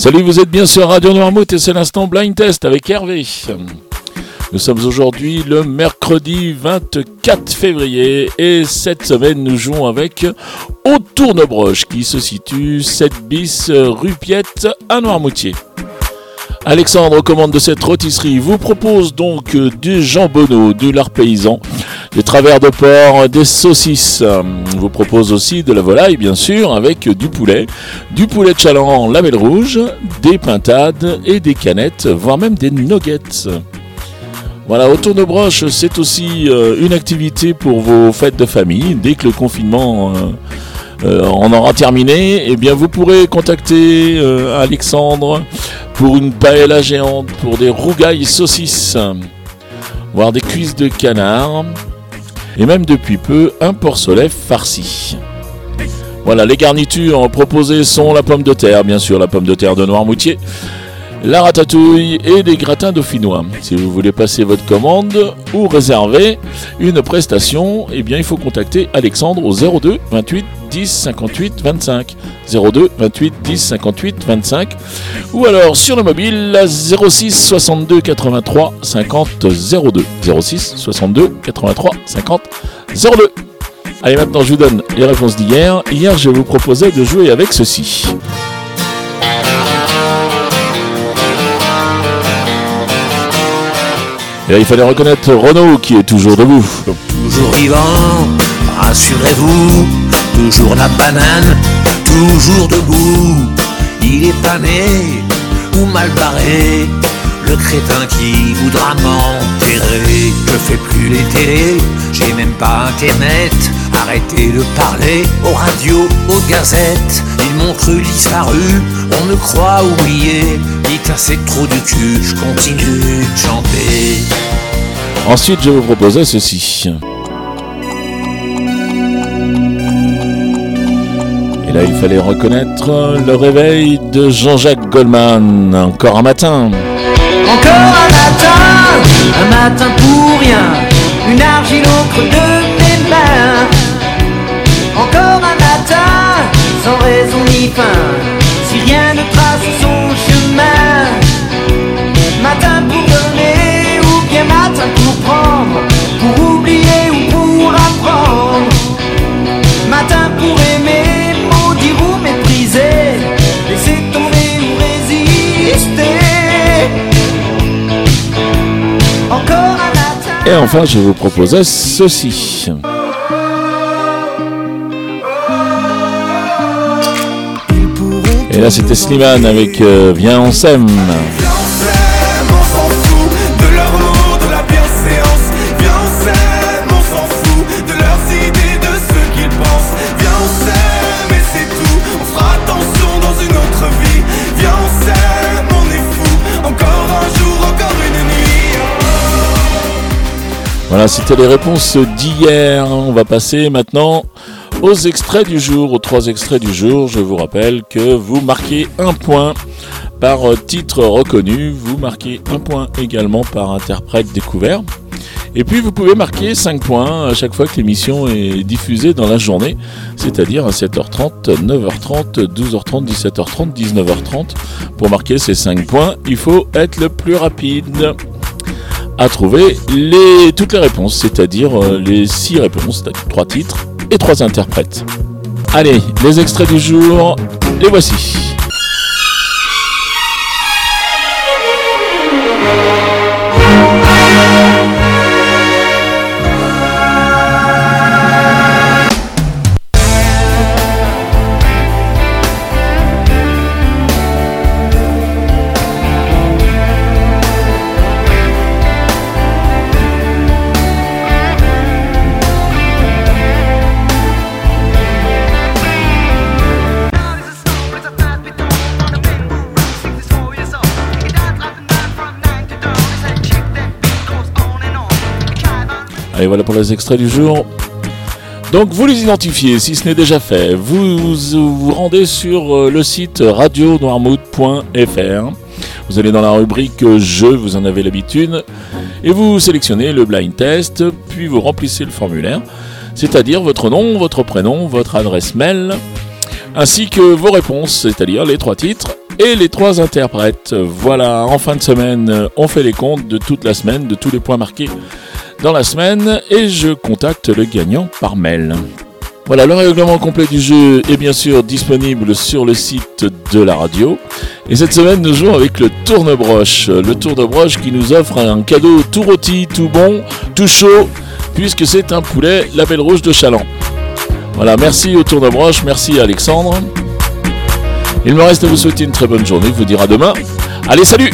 Salut, vous êtes bien sur Radio Noirmouth et c'est l'instant Blind Test avec Hervé. Nous sommes aujourd'hui le mercredi 24 février et cette semaine nous jouons avec Au Tournebroche qui se situe 7 bis rue Piette à Noirmoutier. Alexandre, commande de cette rôtisserie, vous propose donc du jambonneau, du lard paysan, des travers de porc, des saucisses. vous propose aussi de la volaille, bien sûr, avec du poulet, du poulet de chaland lamelle rouge, des pintades et des canettes, voire même des nuggets. Voilà, autour de broche, c'est aussi euh, une activité pour vos fêtes de famille. Dès que le confinement euh, euh, on aura terminé, eh bien vous pourrez contacter Alexandre pour une paella géante, pour des rougailles saucisses, voire des cuisses de canard, et même depuis peu un porcelet farci. Voilà, les garnitures proposées sont la pomme de terre, bien sûr, la pomme de terre de Noirmoutier, la ratatouille et des gratins dauphinois. Si vous voulez passer votre commande ou réserver une prestation, eh bien il faut contacter Alexandre au 02 28 10 58 25 02 28 10 58 25 ou alors sur le mobile 06 62 83 50 02 06 62 83 50 02 Allez maintenant je vous donne les réponses d'hier. Hier je vous proposais de jouer avec ceci. Et il fallait reconnaître Renault qui est toujours debout. Toujours vivant, rassurez-vous, toujours la banane, toujours debout. Il est pas né ou mal barré, le crétin qui voudra m'enterrer. Je fais plus les télés, j'ai même pas internet. Arrêtez de parler aux radios, aux gazettes. Ils m'ont cru disparu, on me croit oublié. Dites assez trop du cul, je continue de chanter. Ensuite, je vous proposais ceci. Et là, il fallait reconnaître le réveil de Jean-Jacques Goldman. Encore un matin. Encore un matin, un matin pour rien, une argile creux de mes mains. Encore un matin, sans raison ni fin, si rien ne trace son enfin, je vous proposais ceci. Et là, c'était Slimane avec euh, Viens, on s'aime. Voilà, c'était les réponses d'hier. On va passer maintenant aux extraits du jour, aux trois extraits du jour. Je vous rappelle que vous marquez un point par titre reconnu, vous marquez un point également par interprète découvert. Et puis vous pouvez marquer 5 points à chaque fois que l'émission est diffusée dans la journée, c'est-à-dire à 7h30, 9h30, 12h30, 17h30, 19h30. Pour marquer ces 5 points, il faut être le plus rapide à trouver les, toutes les réponses, c'est-à-dire euh, les 6 réponses, c'est-à-dire 3 titres et 3 interprètes. Allez, les extraits du jour, les voici. Allez, voilà pour les extraits du jour. Donc vous les identifiez si ce n'est déjà fait. Vous vous, rendez sur euh, le site radionoirmouth.fr. Vous allez dans la rubrique Jeux, vous en avez l'habitude, et vous sélectionnez le blind test, puis vous remplissez le formulaire, c'est-à-dire votre nom, votre prénom, votre adresse mail, ainsi que vos réponses, c'est-à-dire les trois titres et les trois interprètes. Voilà, en fin de semaine, on fait les comptes de toute la semaine, de tous les points marqués dans la semaine, et je contacte le gagnant par mail. Voilà, le règlement complet du jeu est bien sûr disponible sur le site de la radio. Et cette semaine, nous jouons avec le tournebroche. Le tournebroche qui nous offre un cadeau tout rôti, tout bon, tout chaud, puisque c'est un poulet label rouge de Chaland. Voilà, merci au tournebroche, merci à Alexandre. Il me reste à vous souhaiter une très bonne journée, vous dire à demain. Allez, salut